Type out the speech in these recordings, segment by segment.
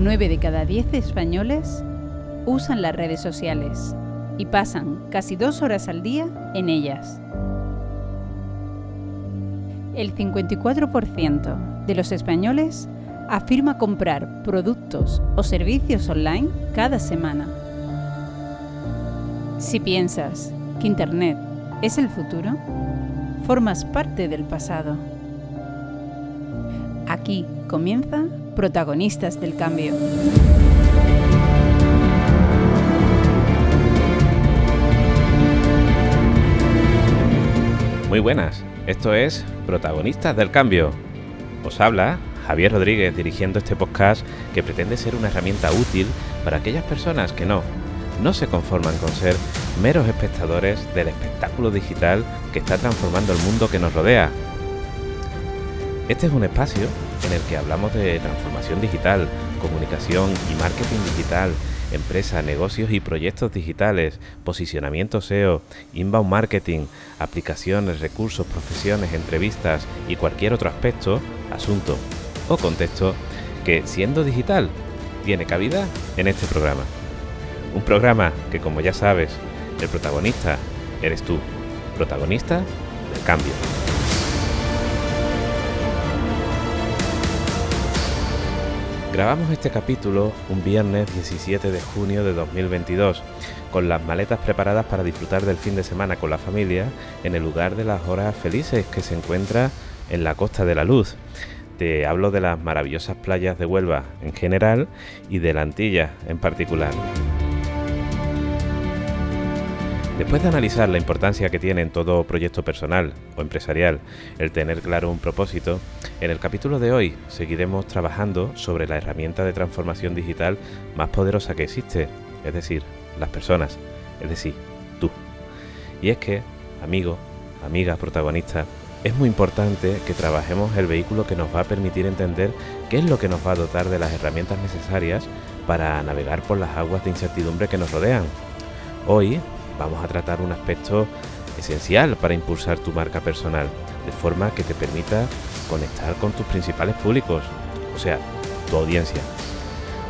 9 de cada 10 españoles usan las redes sociales y pasan casi dos horas al día en ellas. El 54% de los españoles afirma comprar productos o servicios online cada semana. Si piensas que Internet es el futuro, formas parte del pasado. Aquí comienza Protagonistas del Cambio. Muy buenas, esto es Protagonistas del Cambio. Os habla Javier Rodríguez dirigiendo este podcast que pretende ser una herramienta útil para aquellas personas que no, no se conforman con ser meros espectadores del espectáculo digital que está transformando el mundo que nos rodea. Este es un espacio en el que hablamos de transformación digital, comunicación y marketing digital, empresas, negocios y proyectos digitales, posicionamiento SEO, inbound marketing, aplicaciones, recursos, profesiones, entrevistas y cualquier otro aspecto, asunto o contexto que siendo digital tiene cabida en este programa. Un programa que como ya sabes, el protagonista eres tú, protagonista del cambio. Grabamos este capítulo un viernes 17 de junio de 2022, con las maletas preparadas para disfrutar del fin de semana con la familia en el lugar de las horas felices que se encuentra en la Costa de la Luz. Te hablo de las maravillosas playas de Huelva en general y de la Antilla en particular. Después de analizar la importancia que tiene en todo proyecto personal o empresarial el tener claro un propósito, en el capítulo de hoy seguiremos trabajando sobre la herramienta de transformación digital más poderosa que existe, es decir, las personas, es decir, tú. Y es que, amigo, amiga, protagonista, es muy importante que trabajemos el vehículo que nos va a permitir entender qué es lo que nos va a dotar de las herramientas necesarias para navegar por las aguas de incertidumbre que nos rodean. Hoy vamos a tratar un aspecto esencial para impulsar tu marca personal, de forma que te permita conectar con tus principales públicos, o sea, tu audiencia.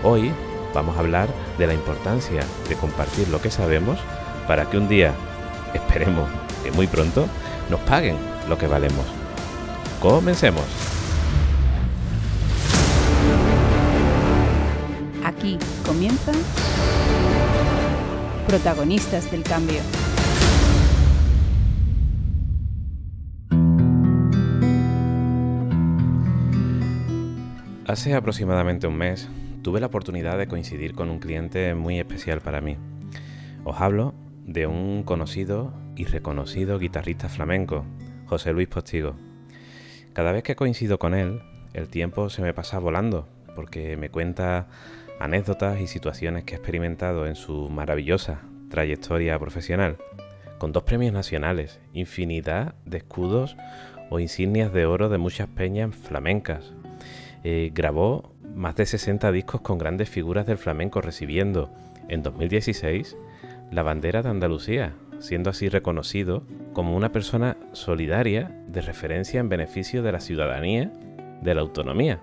Hoy vamos a hablar de la importancia de compartir lo que sabemos para que un día, esperemos que muy pronto, nos paguen lo que valemos. Comencemos. Aquí comienza protagonistas del cambio. Hace aproximadamente un mes tuve la oportunidad de coincidir con un cliente muy especial para mí. Os hablo de un conocido y reconocido guitarrista flamenco, José Luis Postigo. Cada vez que coincido con él, el tiempo se me pasa volando, porque me cuenta anécdotas y situaciones que ha experimentado en su maravillosa trayectoria profesional, con dos premios nacionales, infinidad de escudos o insignias de oro de muchas peñas flamencas. Eh, grabó más de 60 discos con grandes figuras del flamenco, recibiendo en 2016 la bandera de Andalucía, siendo así reconocido como una persona solidaria de referencia en beneficio de la ciudadanía, de la autonomía.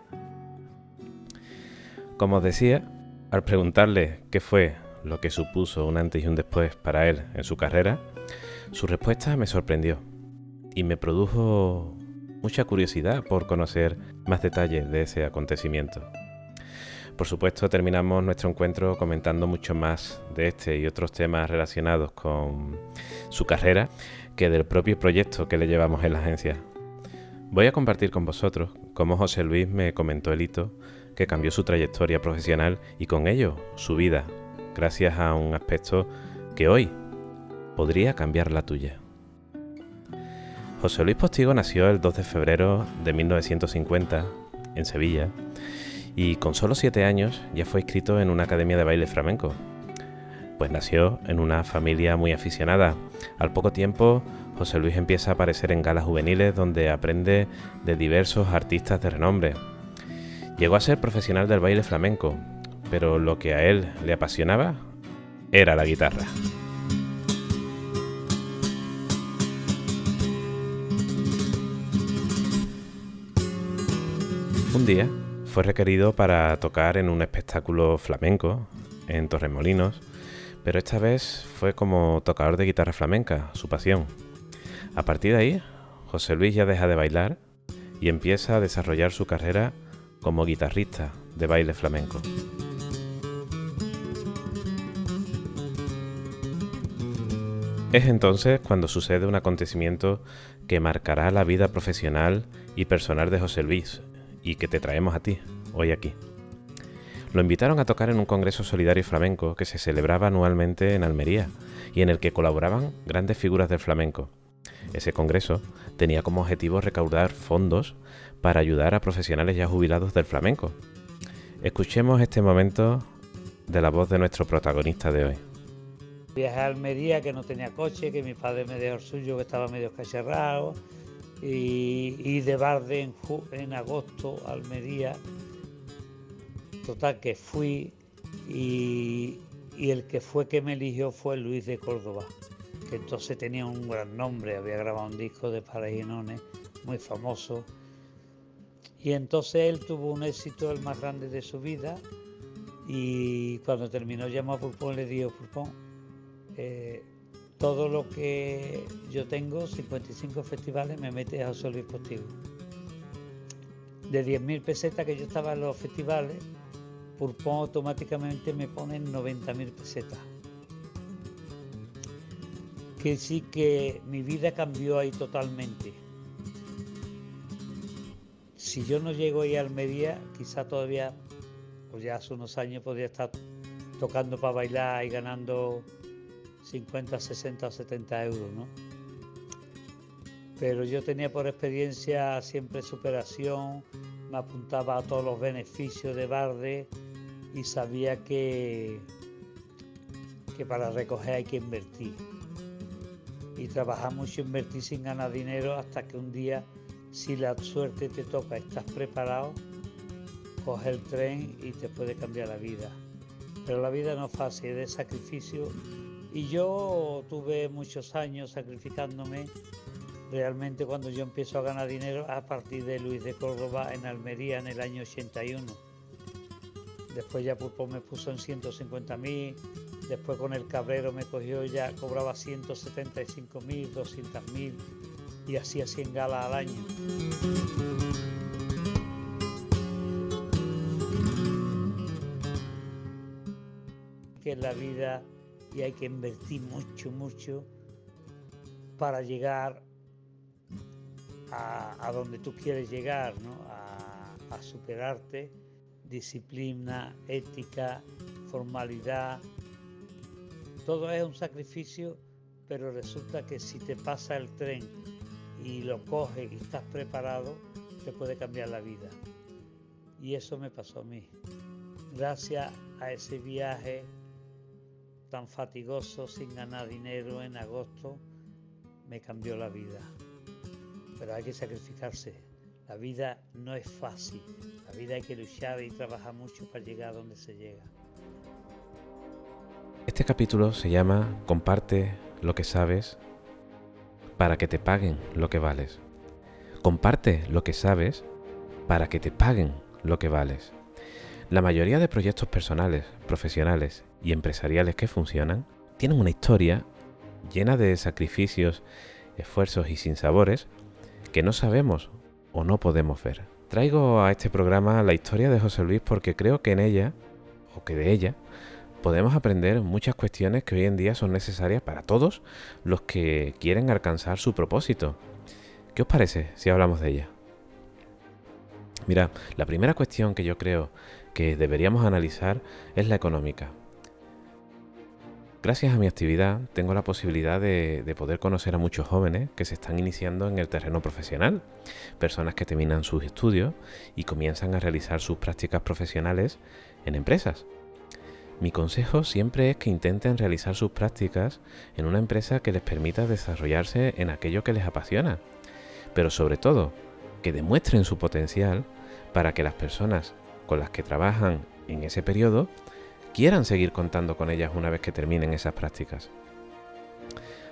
Como os decía, al preguntarle qué fue lo que supuso un antes y un después para él en su carrera, su respuesta me sorprendió y me produjo mucha curiosidad por conocer más detalles de ese acontecimiento. Por supuesto, terminamos nuestro encuentro comentando mucho más de este y otros temas relacionados con su carrera que del propio proyecto que le llevamos en la agencia. Voy a compartir con vosotros cómo José Luis me comentó el hito que cambió su trayectoria profesional y con ello su vida, gracias a un aspecto que hoy podría cambiar la tuya. José Luis Postigo nació el 2 de febrero de 1950 en Sevilla y con solo 7 años ya fue inscrito en una academia de baile flamenco. Pues nació en una familia muy aficionada. Al poco tiempo, José Luis empieza a aparecer en galas juveniles donde aprende de diversos artistas de renombre, Llegó a ser profesional del baile flamenco, pero lo que a él le apasionaba era la guitarra. Un día fue requerido para tocar en un espectáculo flamenco en Torremolinos, pero esta vez fue como tocador de guitarra flamenca, su pasión. A partir de ahí, José Luis ya deja de bailar y empieza a desarrollar su carrera como guitarrista de baile flamenco. Es entonces cuando sucede un acontecimiento que marcará la vida profesional y personal de José Luis y que te traemos a ti hoy aquí. Lo invitaron a tocar en un congreso solidario flamenco que se celebraba anualmente en Almería y en el que colaboraban grandes figuras del flamenco. Ese congreso tenía como objetivo recaudar fondos para ayudar a profesionales ya jubilados del flamenco. Escuchemos este momento de la voz de nuestro protagonista de hoy. Viajé a Almería, que no tenía coche, que mi padre me dejó el suyo, que estaba medio cacharrado. Y, de Barde en, en agosto, Almería. Total, que fui y, el que fue que me eligió fue Luis de Córdoba, que entonces tenía un gran nombre, había grabado un disco de Paraginones muy famoso. Y entonces él tuvo un éxito el más grande de su vida y cuando terminó llamó a Pulpón le dijo, Pulpón, eh, todo lo que yo tengo, 55 festivales, me mete a José Luis Postigo. De 10.000 pesetas que yo estaba en los festivales, Purpón automáticamente me ponen 90.000 pesetas. Que sí que mi vida cambió ahí totalmente. Si yo no llego ahí a Almería, quizá todavía, pues ya hace unos años podría estar tocando para bailar y ganando 50, 60 o 70 euros, ¿no? Pero yo tenía por experiencia siempre superación, me apuntaba a todos los beneficios de Barde y sabía que, que para recoger hay que invertir. Y trabajar mucho, invertir sin ganar dinero hasta que un día, si la suerte te toca, estás preparado, coge el tren y te puede cambiar la vida. Pero la vida no es fácil, es de sacrificio y yo tuve muchos años sacrificándome. Realmente cuando yo empiezo a ganar dinero a partir de Luis de Córdoba en Almería en el año 81. Después ya Pulpo me puso en 150 mil, después con el Cabrero me cogió ya, cobraba 175 mil, 200 mil y hacía 100 galas al año. Que la vida y hay que invertir mucho, mucho para llegar a, donde tú quieres llegar, ¿no? a superarte, disciplina, ética, formalidad. Todo es un sacrificio, pero resulta que si te pasa el tren y lo coges y estás preparado, te puede cambiar la vida. Y eso me pasó a mí. Gracias a ese viaje tan fatigoso sin ganar dinero en agosto me cambió la vida. Pero hay que sacrificarse. La vida no es fácil. La vida hay que luchar y trabajar mucho para llegar a donde se llega. Este capítulo se llama Comparte lo que sabes para que te paguen lo que vales. Comparte lo que sabes para que te paguen lo que vales. La mayoría de proyectos personales, profesionales y empresariales que funcionan tienen una historia llena de sacrificios, esfuerzos y sinsabores que no sabemos o no podemos ver. Traigo a este programa la historia de José Luis porque creo que en ella, o que de ella, podemos aprender muchas cuestiones que hoy en día son necesarias para todos los que quieren alcanzar su propósito. ¿Qué os parece si hablamos de ella? Mira, la primera cuestión que yo creo que deberíamos analizar es la económica. Gracias a mi actividad tengo la posibilidad de, poder conocer a muchos jóvenes que se están iniciando en el terreno profesional, personas que terminan sus estudios y comienzan a realizar sus prácticas profesionales en empresas. Mi consejo siempre es que intenten realizar sus prácticas en una empresa que les permita desarrollarse en aquello que les apasiona, pero sobre todo que demuestren su potencial para que las personas con las que trabajan en ese periodo quieran seguir contando con ellas una vez que terminen esas prácticas.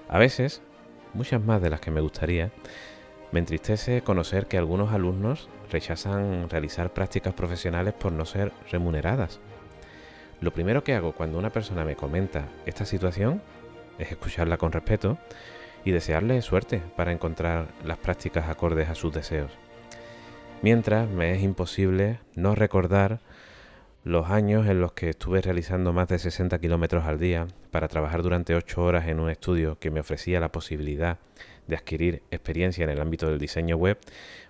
A veces, muchas más de las que me gustaría, Me entristece conocer que algunos alumnos rechazan realizar prácticas profesionales por no ser remuneradas. Lo primero que hago cuando una persona me comenta esta situación es escucharla con respeto y desearle suerte para encontrar las prácticas acordes a sus deseos. Mientras me es imposible no recordar los años en los que estuve realizando más de 60 kilómetros al día para trabajar durante 8 horas en un estudio que me ofrecía la posibilidad de adquirir experiencia en el ámbito del diseño web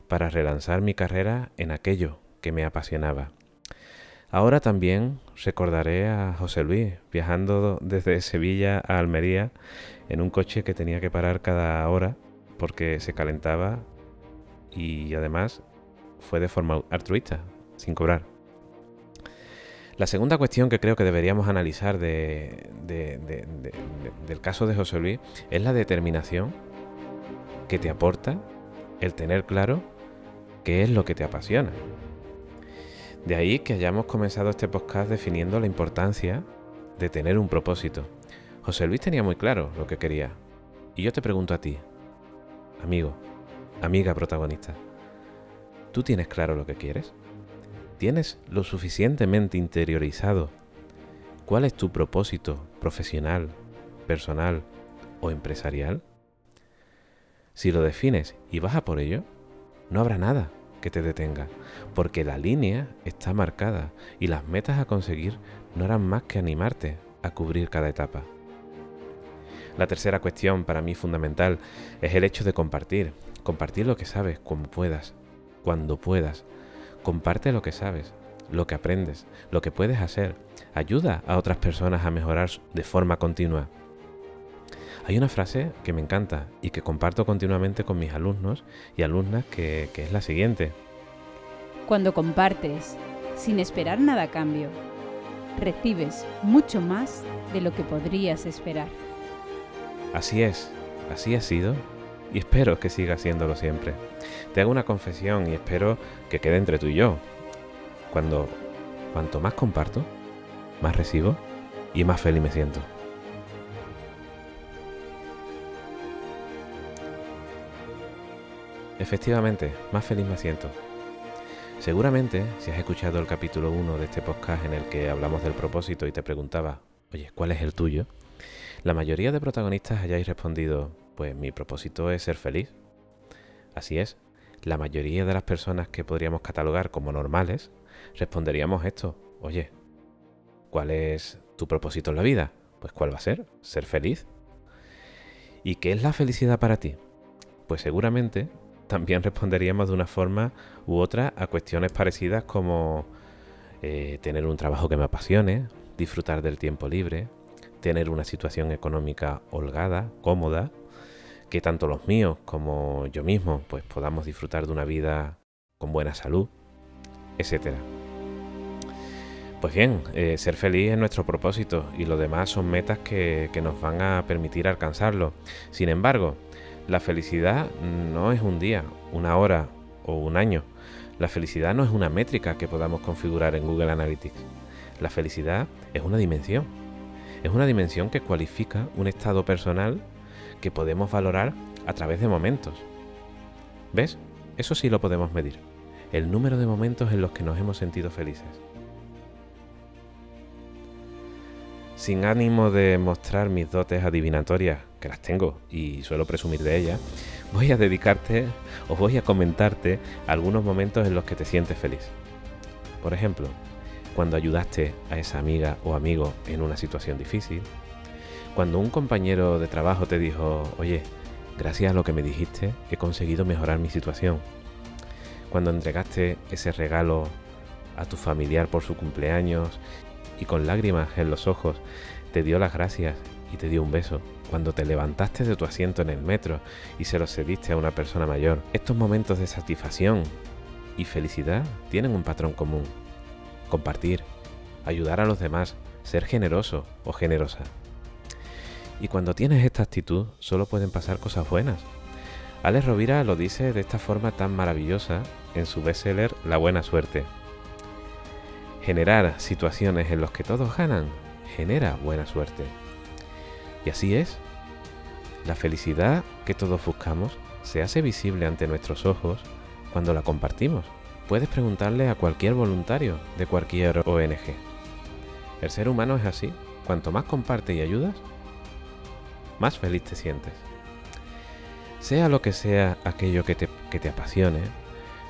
para relanzar mi carrera en aquello que me apasionaba. Ahora también recordaré a José Luis viajando desde Sevilla a Almería en un coche que tenía que parar cada hora porque se calentaba y además fue de forma altruista, sin cobrar. La segunda cuestión que creo que deberíamos analizar del caso de José Luis es la determinación que te aporta el tener claro qué es lo que te apasiona. De ahí que hayamos comenzado este podcast definiendo la importancia de tener un propósito. José Luis tenía muy claro lo que quería. Y yo te pregunto a ti, amigo, amiga protagonista, ¿tú tienes claro lo que quieres? ¿Tienes lo suficientemente interiorizado cuál es tu propósito profesional, personal o empresarial? Si lo defines y vas a por ello, no habrá nada que te detenga, porque la línea está marcada y las metas a conseguir no harán más que animarte a cubrir cada etapa. La tercera cuestión para mí fundamental es el hecho de compartir. Compartir lo que sabes como puedas, cuando puedas, Comparte lo que sabes, lo que aprendes, lo que puedes hacer. Ayuda a otras personas a mejorar de forma continua. Hay una frase que me encanta y que comparto continuamente con mis alumnos y alumnas que, que es la siguiente. Cuando compartes, sin esperar nada a cambio, recibes mucho más de lo que podrías esperar. Así es, así ha sido y espero que siga siéndolo siempre. Te hago una confesión y espero que quede entre tú y yo. Cuando cuanto más comparto, más recibo y más feliz me siento. Efectivamente, más feliz me siento. Seguramente, si has escuchado el capítulo 1 de este podcast en el que hablamos del propósito y te preguntaba, oye, ¿cuál es el tuyo? La mayoría de protagonistas hayáis respondido, pues mi propósito es ser feliz. Así es, la mayoría de las personas que podríamos catalogar como normales responderíamos esto. Oye, ¿cuál es tu propósito en la vida? Pues ¿cuál va a ser? Ser feliz. ¿Y qué es la felicidad para ti? Pues seguramente también responderíamos de una forma u otra a cuestiones parecidas como eh, tener un trabajo que me apasione, disfrutar del tiempo libre, tener una situación económica holgada, cómoda, que tanto los míos como yo mismo pues podamos disfrutar de una vida con buena salud, etcétera. Pues bien, eh, ser feliz es nuestro propósito y lo demás son metas que, que nos van a permitir alcanzarlo. Sin embargo, la felicidad no es un día, una hora o un año. La felicidad no es una métrica que podamos configurar en Google Analytics. La felicidad es una dimensión. Es una dimensión que cualifica un estado personal que podemos valorar a través de momentos. ¿Ves? Eso sí lo podemos medir. El número de momentos en los que nos hemos sentido felices. Sin ánimo de mostrar mis dotes adivinatorias, que las tengo y suelo presumir de ellas, voy a dedicarte o voy a comentarte algunos momentos en los que te sientes feliz. Por ejemplo, cuando ayudaste a esa amiga o amigo en una situación difícil, cuando un compañero de trabajo te dijo, oye, gracias a lo que me dijiste, he conseguido mejorar mi situación. Cuando entregaste ese regalo a tu familiar por su cumpleaños y con lágrimas en los ojos te dio las gracias y te dio un beso. Cuando te levantaste de tu asiento en el metro y se lo cediste a una persona mayor. Estos momentos de satisfacción y felicidad tienen un patrón común. Compartir, ayudar a los demás, ser generoso o generosa. Y cuando tienes esta actitud, solo pueden pasar cosas buenas. Alex Rovira lo dice de esta forma tan maravillosa en su bestseller La buena suerte. Generar situaciones en las que todos ganan genera buena suerte. Y así es. La felicidad que todos buscamos se hace visible ante nuestros ojos cuando la compartimos. Puedes preguntarle a cualquier voluntario de cualquier ONG. El ser humano es así. Cuanto más comparte y ayudas, más feliz te sientes. Sea lo que sea aquello que te, que te apasione,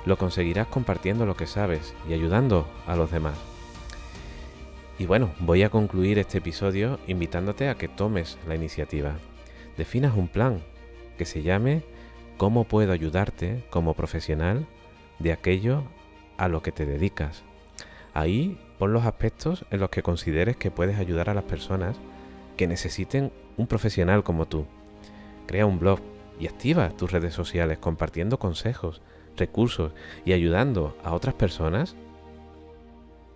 lo conseguirás compartiendo lo que sabes y ayudando a los demás. Y bueno, voy a concluir este episodio invitándote a que tomes la iniciativa. Definas un plan que se llame ¿Cómo puedo ayudarte como profesional de aquello a lo que te dedicas? Ahí pon los aspectos en los que consideres que puedes ayudar a las personas que necesiten un profesional como tú. Crea un blog y activa tus redes sociales compartiendo consejos, recursos y ayudando a otras personas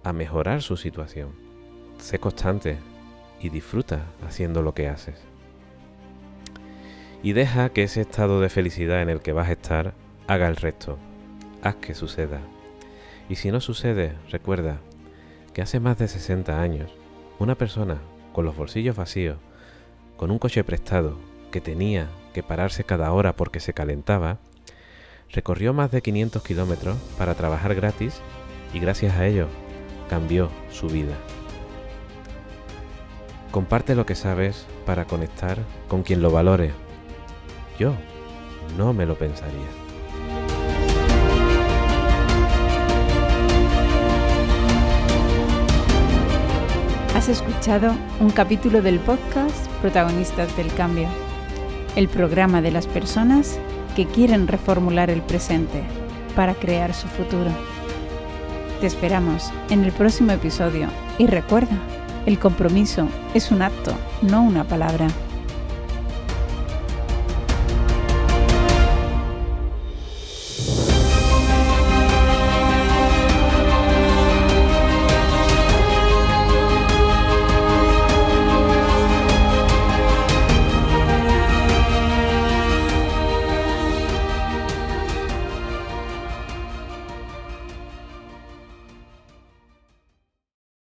a mejorar su situación. Sé constante y disfruta haciendo lo que haces. Y deja que ese estado de felicidad en el que vas a estar haga el resto. Haz que suceda. Y si no sucede, recuerda que hace más de 60 años, una persona con los bolsillos vacíos, con un coche prestado, que tenía que pararse cada hora porque se calentaba, recorrió más de 500 kilómetros para trabajar gratis y gracias a ello cambió su vida. Comparte lo que sabes para conectar con quien lo valore. Yo no me lo pensaría. Has escuchado un capítulo del podcast Protagonistas del Cambio, el programa de las personas que quieren reformular el presente para crear su futuro. Te esperamos en el próximo episodio y recuerda, el compromiso es un acto, no una palabra.